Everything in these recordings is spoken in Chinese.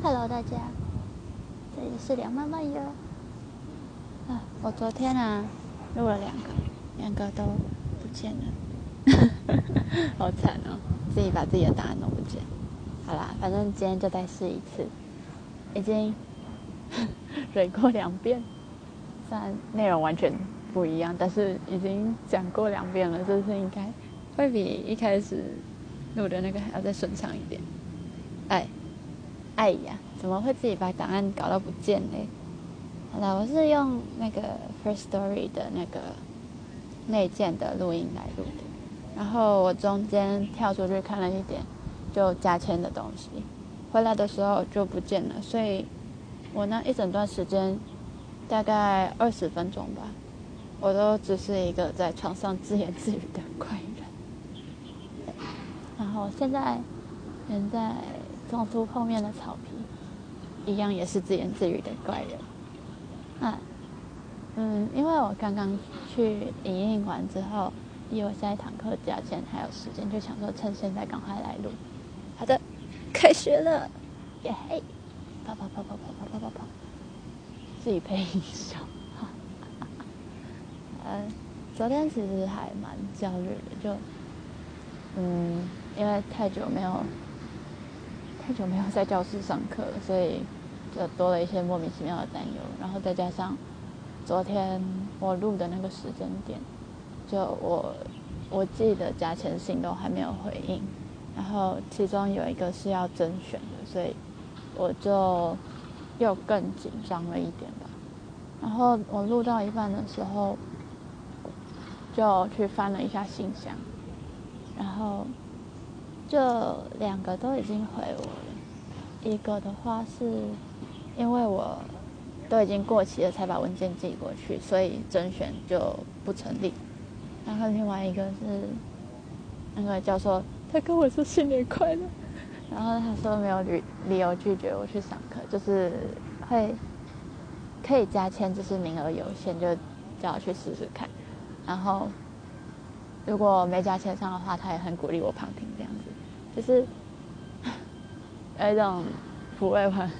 Hello，大家，这里是梁妈妈哟。啊，我昨天啊录了两个，两个都不见了，好惨哦！自己把自己的答案弄不见。好啦，反正今天就再试一次，已经 忍过两遍，虽然内容完全不一样，但是已经讲过两遍了，这次应该会比一开始录的那个还要再顺畅一点。哎。哎呀，怎么会自己把档案搞到不见嘞？好了，我是用那个 First Story 的那个内建的录音来录的，然后我中间跳出去看了一点就加签的东西，回来的时候就不见了，所以我那一整段时间大概二十分钟吧，我都只是一个在床上自言自语的怪人。然后现在人在。种出后面的草皮，一样也是自言自语的怪人。啊，嗯，因为我刚刚去影印完之后，以我下一堂课加钱还有时间，就想说趁现在赶快来录。好的，开学了，耶嘿！跑跑跑跑跑跑跑跑跑，自己配音效。呃，昨天其实还蛮焦虑的，就嗯，因为太久没有。太久没有在教室上课了，所以就多了一些莫名其妙的担忧。然后再加上昨天我录的那个时间点，就我我记得加钱信都还没有回应，然后其中有一个是要甄选的，所以我就又更紧张了一点吧。然后我录到一半的时候，就去翻了一下信箱，然后。就两个都已经回我了，一个的话是因为我都已经过期了才把文件寄过去，所以甄选就不成立。然后另外一个是那个教授，他跟我说新年快乐，然后他说没有理理由拒绝我去上课，就是会可以加签，只是名额有限，就叫我去试试看。然后如果没加签上的话，他也很鼓励我旁听。就是 有一种抚慰我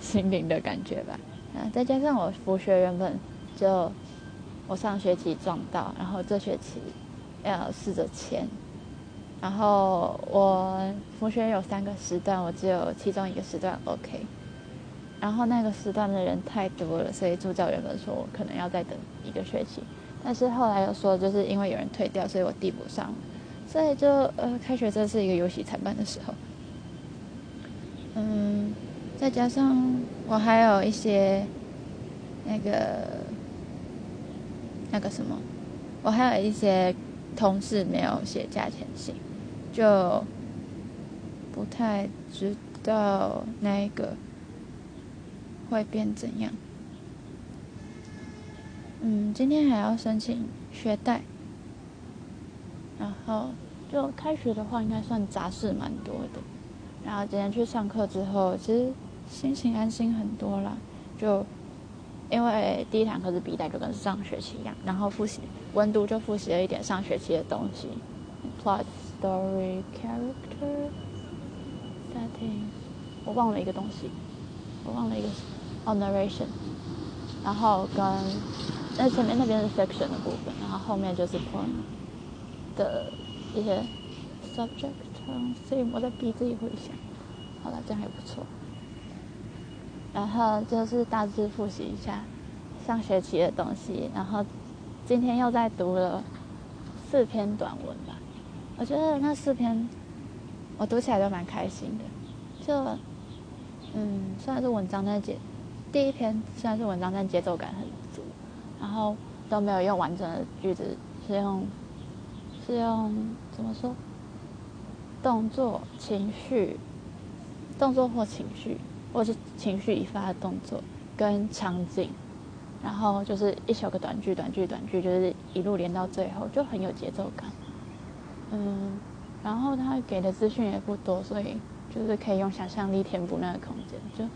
心灵的感觉吧。啊，再加上我佛学原本就我上学期撞到，然后这学期要试着签。然后我佛学有三个时段，我只有其中一个时段 OK。然后那个时段的人太多了，所以助教原本说我可能要再等一个学期，但是后来又说就是因为有人退掉，所以我递不上。所以就呃，开学这是一个游戏惨办的时候，嗯，再加上我还有一些那个那个什么，我还有一些同事没有写价钱信，就不太知道那个会变怎样。嗯，今天还要申请学贷。然后就开学的话，应该算杂事蛮多的。然后今天去上课之后，其实心情安心很多啦。就因为第一堂课是笔袋，就跟上学期一样。然后复习温度就复习了一点上学期的东西，plot story character setting，我忘了一个东西，我忘了一个哦 narration。然后跟那前面那边是 section 的部分，然后后面就是 point。的一些 subject，所以我在逼自己回想。好了，这样还不错。然后就是大致复习一下上学期的东西，然后今天又在读了四篇短文吧。我觉得那四篇我读起来都蛮开心的。就嗯，虽然是文章，但节第一篇虽然是文章，但节奏感很足，然后都没有用完整的句子，是用。是用怎么说？动作、情绪、动作或情绪，或是情绪引发的动作跟场景，然后就是一小个短句、短句、短句，就是一路连到最后，就很有节奏感。嗯，然后他给的资讯也不多，所以就是可以用想象力填补那个空间。就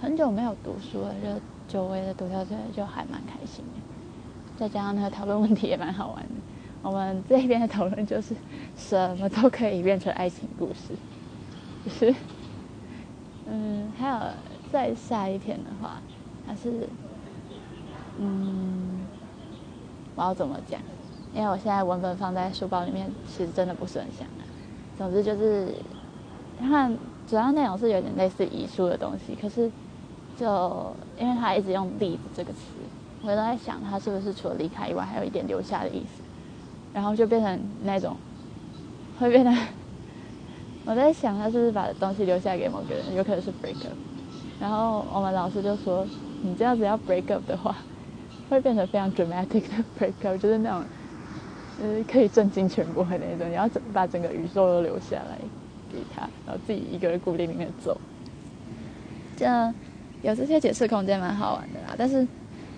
很久没有读书了，就久违的读到这，就还蛮开心的。再加上那个讨论问题也蛮好玩的。我们这边的讨论就是什么都可以变成爱情故事，就是嗯，还有再下一篇的话，它是，嗯，我要怎么讲？因为我现在文本放在书包里面，其实真的不是很想。总之就是，看主要内容是有点类似遗书的东西，可是就因为他一直用“例子”这个词，我都在想他是不是除了离开以外，还有一点留下的意思，然后就变成那种会变得。我在想，他是不是把东西留下给某个人？有可能是 break up。然后我们老师就说：“你这样子要 break up 的话，会变成非常 dramatic 的 break up，就是那种，呃，可以震惊全国的那种。你要把整个宇宙都留下来给他，然后自己一个人孤零零的走。这样有这些解释空间蛮好玩的啦。但是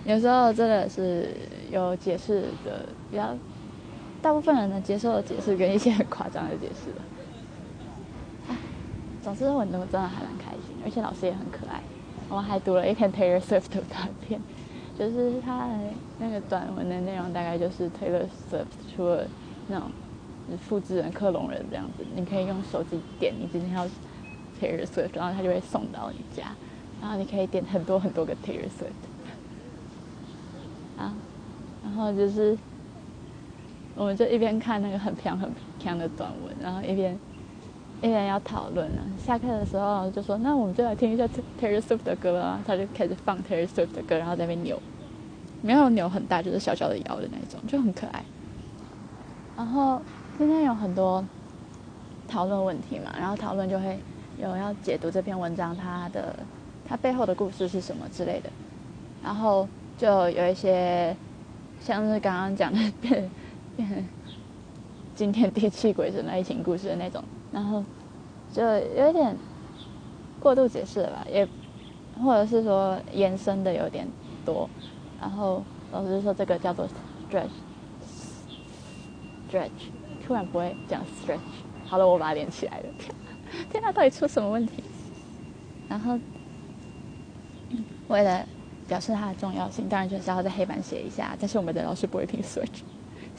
有时候真的是有解释的比较，大部分人能接受的解释跟一些很夸张的解释了。总之，我真的还蛮开心，而且老师也很可爱。我们还读了一篇 Taylor Swift 的短片，就是他那个短文的内容大概就是 Taylor Swift 除了那种复制人、克隆人这样子，你可以用手机点你今天要 Taylor Swift，然后他就会送到你家，然后你可以点很多很多个 Taylor Swift。啊，然后就是我们就一边看那个很强很强的短文，然后一边。一边要讨论啊，下课的时候就说：“那我们就来听一下 Taylor Swift 的歌啊。”他就开始放 Taylor Swift 的歌，然后在那边扭，没有扭很大，就是小小的摇的那种，就很可爱。然后今天有很多讨论问题嘛，然后讨论就会有要解读这篇文章它的它背后的故事是什么之类的，然后就有一些像是刚刚讲的变变惊天地泣鬼神的爱情故事的那种。然后就有点过度解释了吧，也或者是说延伸的有点多。然后老师说这个叫做 stretch，stretch，突然不会讲 stretch。好了，我把它连起来了。天哪，到底出什么问题？然后为了表示它的重要性，当然就是要在黑板写一下。但是我们的老师不会听 stretch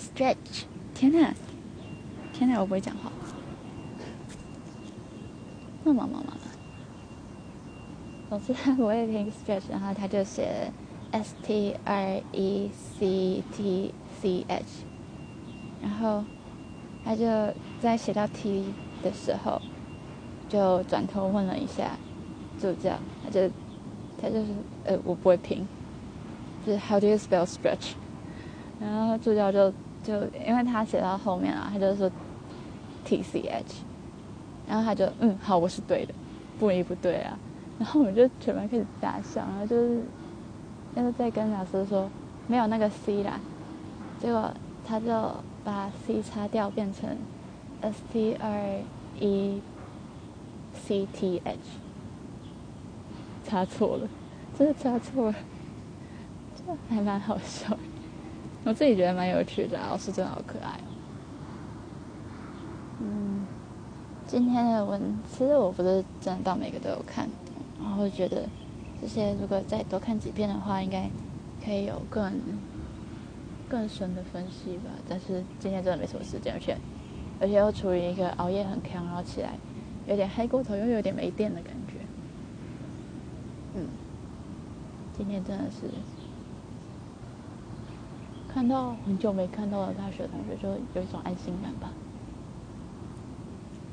stretch，stretch。天哪，天哪，我不会讲话。那么忙忙的，总之他不会拼 stretch，然后他就写 s t r e c t c h，然后他就在写到 t 的时候，就转头问了一下助教，他就他就是呃我不会拼，就是 how do you spell stretch？然后助教就就因为他写到后面了，他就说 t c h。然后他就嗯好，我是对的，不一不对啊。然后我们就全班开始大笑，然后就是那个在跟老师说没有那个 C 啦，结果他就把 C 擦掉，变成 S T R E C T H，擦错了，真的擦错了，这还蛮好笑，我自己觉得蛮有趣的，老师真的好可爱。嗯今天的文，其实我不是真的到每个都有看，然后觉得这些如果再多看几遍的话，应该可以有更更深的分析吧。但是今天真的没什么时间，而且而且又处于一个熬夜很强，然后起来有点黑过头，又有点没电的感觉。嗯，今天真的是看到很久没看到的大学同学，就有一种安心感吧。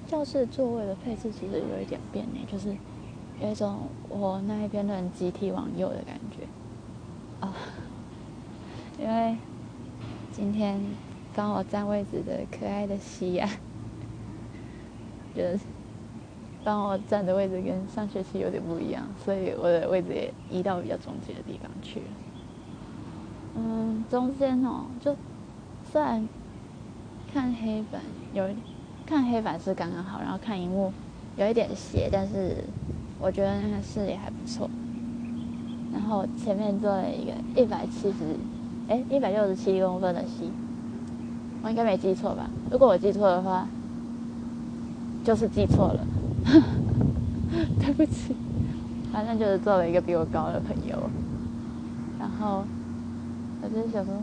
教室座位的配置其实有一点变呢，就是有一种我那一边的人集体往右的感觉啊。因为今天帮我占位置的可爱的西亚，就是帮我占的位置跟上学期有点不一样，所以我的位置也移到比较中间的地方去了。嗯，中间哦，就虽然看黑板有。看黑板是刚刚好，然后看荧幕有一点斜，但是我觉得那个视野还不错。然后前面坐了一个一百七十，哎，一百六十七公分的戏，我应该没记错吧？如果我记错的话，就是记错了，对不起。反正就是坐了一个比我高的朋友。然后我就想说，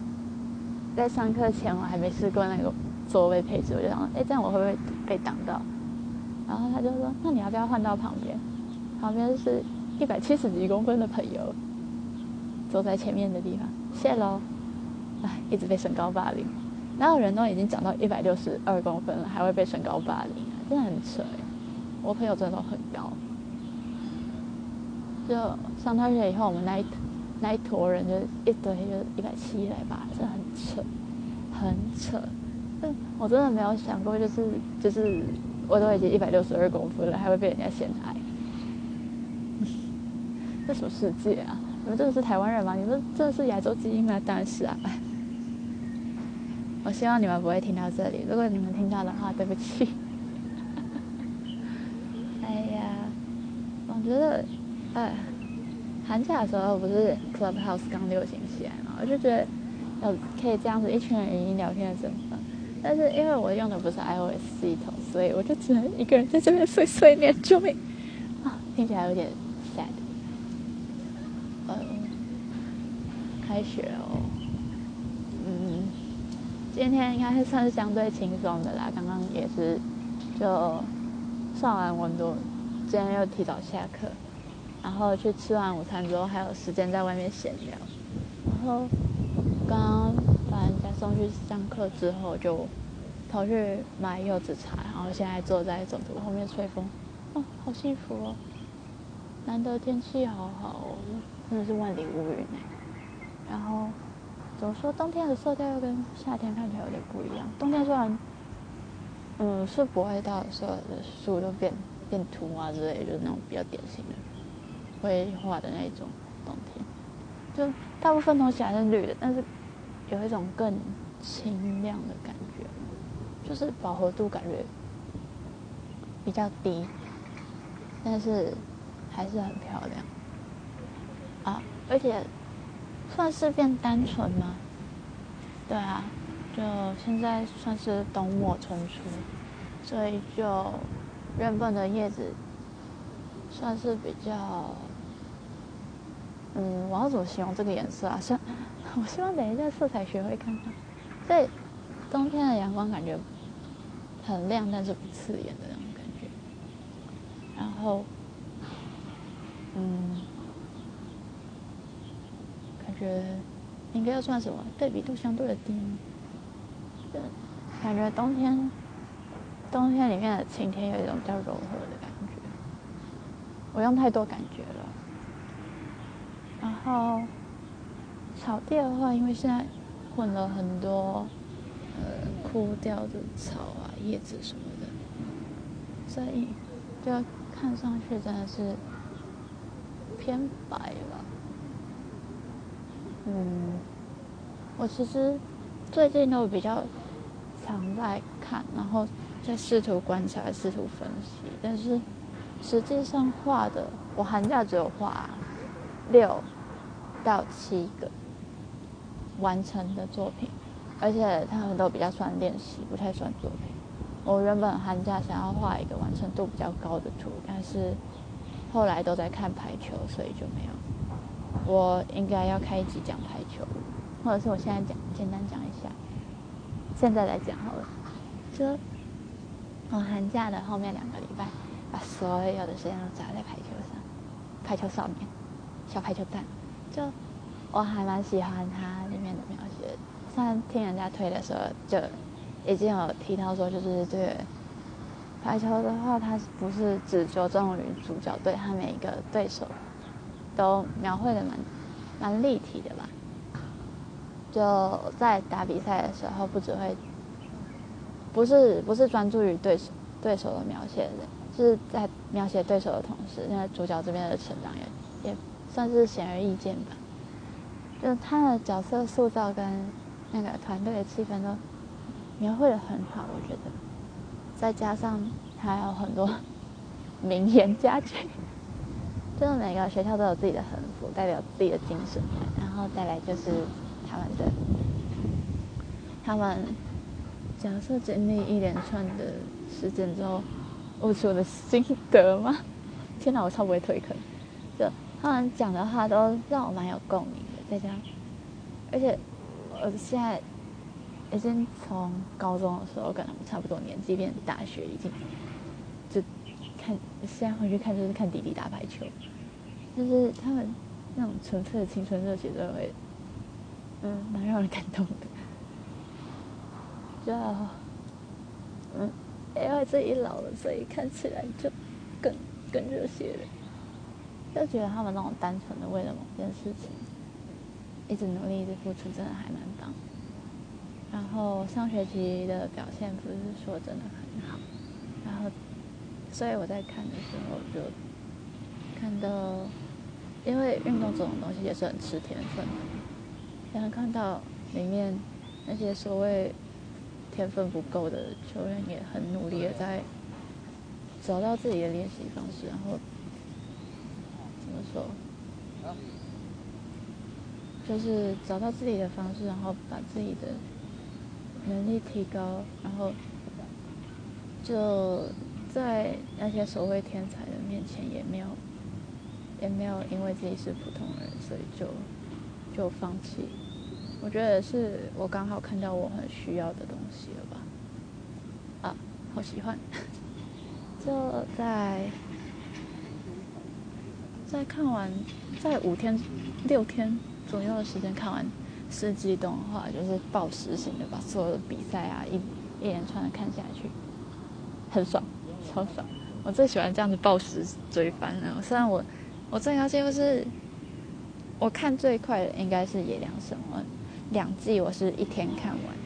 在上课前我还没试过那个。座位配置，我就想说，哎，这样我会不会被挡到？然后他就说，那你要不要换到旁边？旁边是一百七十几公分的朋友，坐在前面的地方，谢喽。哎，一直被身高霸凌，哪有人都已经长到一百六十二公分了，还会被身高霸凌啊？真的很扯哎！我朋友真的都很高。就上大学以后，我们那一那一坨人就一堆，就一百七来吧，真的很扯，很扯。但我真的没有想过，就是就是我都已经一百六十二公分了，还会被人家嫌矮。这什么世界啊？你们真的是台湾人吗？你们真的是亚洲基因吗？当然是啊。我希望你们不会听到这里，如果你们听到的话，对不起。哎呀，我觉得。哎，寒假的时候不是 Clubhouse 刚流行起来嘛？我就觉得有可以这样子一群人语音聊天的身份，但是因为我用的不是 iOS 系统，所以我就只能一个人在这边碎碎念，救命！啊，听起来有点 sad。呃，开学哦，嗯，今天应该是算是相对轻松的啦。刚刚也是就上完温度，今天又提早下课。然后去吃完午餐之后，还有时间在外面闲聊。然后刚刚把人家送去上课之后，就跑去买柚子茶。然后现在坐在总图后面吹风，哦，好幸福哦！难得天气好好哦，真的是万里无云哎。然后怎么说，冬天的色调又跟夏天看起来有点不一样。冬天虽然嗯是不会到所有的树都变变秃啊之类，就是那种比较典型的。灰化的那种冬天，就大部分东西还是绿的，但是有一种更清亮的感觉，就是饱和度感觉比较低，但是还是很漂亮啊！而且算是变单纯吗？对啊，就现在算是冬末春初，所以就原本的叶子算是比较。我要怎么形容这个颜色啊？像，我希望等一下色彩学会看看。所以冬天的阳光感觉很亮，但是不刺眼的那种感觉。然后，嗯，感觉应该要算什么？对比度相对的低？感觉冬天，冬天里面的晴天有一种比较柔和的感觉。我用太多感觉了。然后草地的话，因为现在混了很多呃枯掉的草啊、叶子什么的，所以就看上去真的是偏白了。嗯，我其实最近都比较常在看，然后在试图观察、试图分析，但是实际上画的，我寒假只有画六。到七个完成的作品，而且他们都比较算练习，不太算作品。我原本寒假想要画一个完成度比较高的图，但是后来都在看排球，所以就没有。我应该要开一集讲排球，或者是我现在讲，简单讲一下。现在来讲好了，就我寒假的后面两个礼拜，把所有的时间都砸在排球上，排球少年，小排球蛋。就我还蛮喜欢它里面的描写，虽然听人家推的时候就已经有提到说，就是这个排球的话，它不是只着重于主角对他每一个对手都描绘的蛮蛮立体的吧？就在打比赛的时候，不只会不是不是专注于对手对手的描写的，就是在描写对手的同时，那主角这边的成长也也。算是显而易见吧，就是他的角色塑造跟那个团队的气氛都描绘的很好，我觉得。再加上还有很多 名言佳句，就是每个学校都有自己的横幅，代表自己的精神。然后再来就是他们的他们角色经历一连串的事件之后悟出的心得吗？天哪，我超不会推坑，就。他们讲的话都让我蛮有共鸣的，再加上，而且我现在已经从高中的时候跟他们差不多年纪，变大学已经就看，现在回去看就是看弟弟打排球，就是他们那种纯粹的青春热血，都会，嗯，蛮让人感动的。就，嗯，因为自己老了，所以看起来就更更热血了。就觉得他们那种单纯的为了某件事情，一直努力、一直付出，真的还蛮棒。然后上学期的表现不是说真的很好，然后，所以我在看的时候就看到，因为运动这种东西也是很吃天分的，然后看到里面那些所谓天分不够的球员也很努力的在找到自己的练习方式，然后。就是找到自己的方式，然后把自己的能力提高，然后就在那些所谓天才的面前，也没有也没有因为自己是普通人，所以就就放弃。我觉得是我刚好看到我很需要的东西了吧？啊，好喜欢！就在。在看完，在五天、六天左右的时间看完四季动画，就是暴食型的，把所有的比赛啊一一连串的看下去，很爽，超爽！我最喜欢这样子暴食追番了。虽然我我最高纪录是，我看最快的应该是《野良神我》，两季我是一天看完，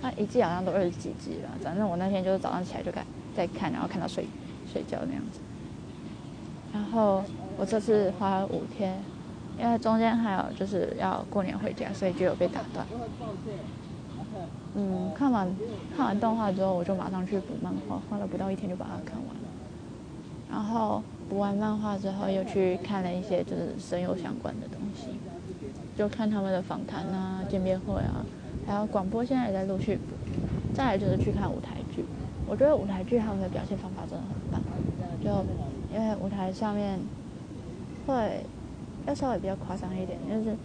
那一季好像都二十几集了。反正我那天就是早上起来就看，在看，然后看到睡睡觉那样子。然后我这次花了五天，因为中间还有就是要过年回家，所以就有被打断。嗯，看完看完动画之后，我就马上去补漫画，花了不到一天就把它看完了。然后补完漫画之后，又去看了一些就是声优相关的东西，就看他们的访谈啊、见面会啊，还有广播，现在也在陆续补。再来就是去看舞台剧，我觉得舞台剧他们的表现方法真的很棒，就。因为舞台上面会要稍微比较夸张一点，就是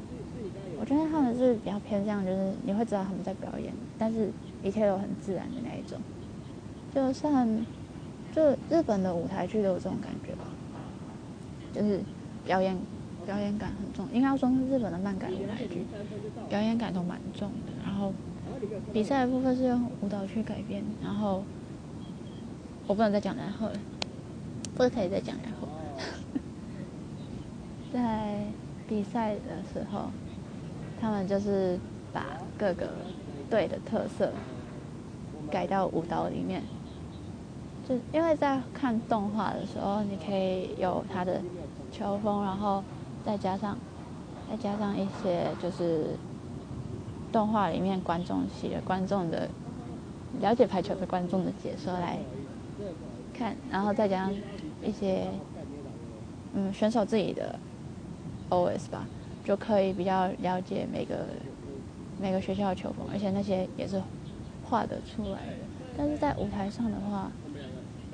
我觉得他们是比较偏向，就是你会知道他们在表演，但是一切都很自然的那一种。就像就日本的舞台剧都有这种感觉吧，就是表演表演感很重，应该说是日本的漫改舞台剧，表演感都蛮重的。然后比赛的部分是用舞蹈去改编，然后我不能再讲然后了。不可以再讲然后，在比赛的时候，他们就是把各个队的特色改到舞蹈里面。就因为在看动画的时候，你可以有他的球风，然后再加上再加上一些就是动画里面观众席的观众的了解排球的观众的解说来看，然后再加上。一些嗯选手自己的 OS 吧，就可以比较了解每个每个学校的球风，而且那些也是画得出来的。但是在舞台上的话，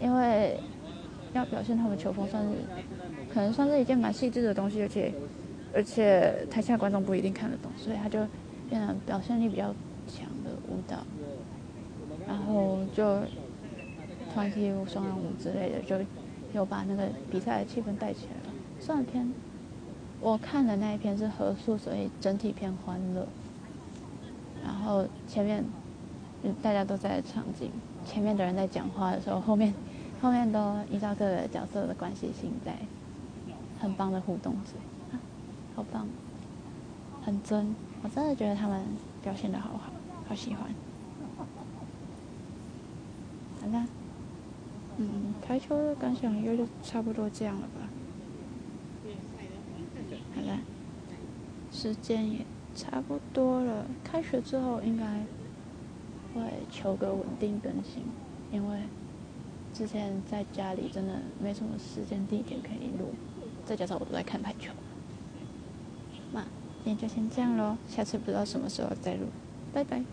因为要表现他们球风，算是可能算是一件蛮细致的东西，而且而且台下观众不一定看得懂，所以他就变得表现力比较强的舞蹈，然后就团体舞、双人舞之类的就。有把那个比赛的气氛带起来了。上篇我看的那一篇是合宿，所以整体偏欢乐。然后前面嗯大家都在场景，前面的人在讲话的时候，后面 后面都依照各个角色的关系性在很棒的互动着，好棒，很真。我真的觉得他们表现的好好，好喜欢。好了。嗯，排球的感想应该就差不多这样了吧。好了，时间也差不多了，开学之后应该会求个稳定更新，因为之前在家里真的没什么时间地点可以录，再加上我都在看排球。那今天就先这样喽，下次不知道什么时候再录，拜拜。